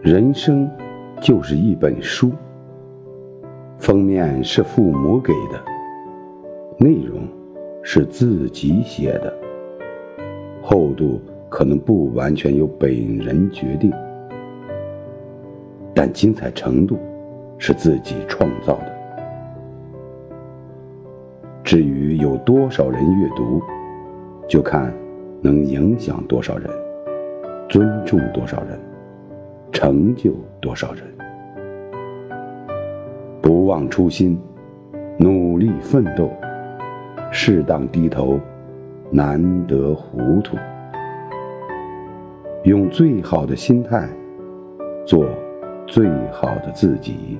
人生就是一本书，封面是父母给的，内容是自己写的，厚度可能不完全由本人决定，但精彩程度是自己创造的。至于有多少人阅读，就看能影响多少人，尊重多少人。成就多少人？不忘初心，努力奋斗，适当低头，难得糊涂。用最好的心态，做最好的自己。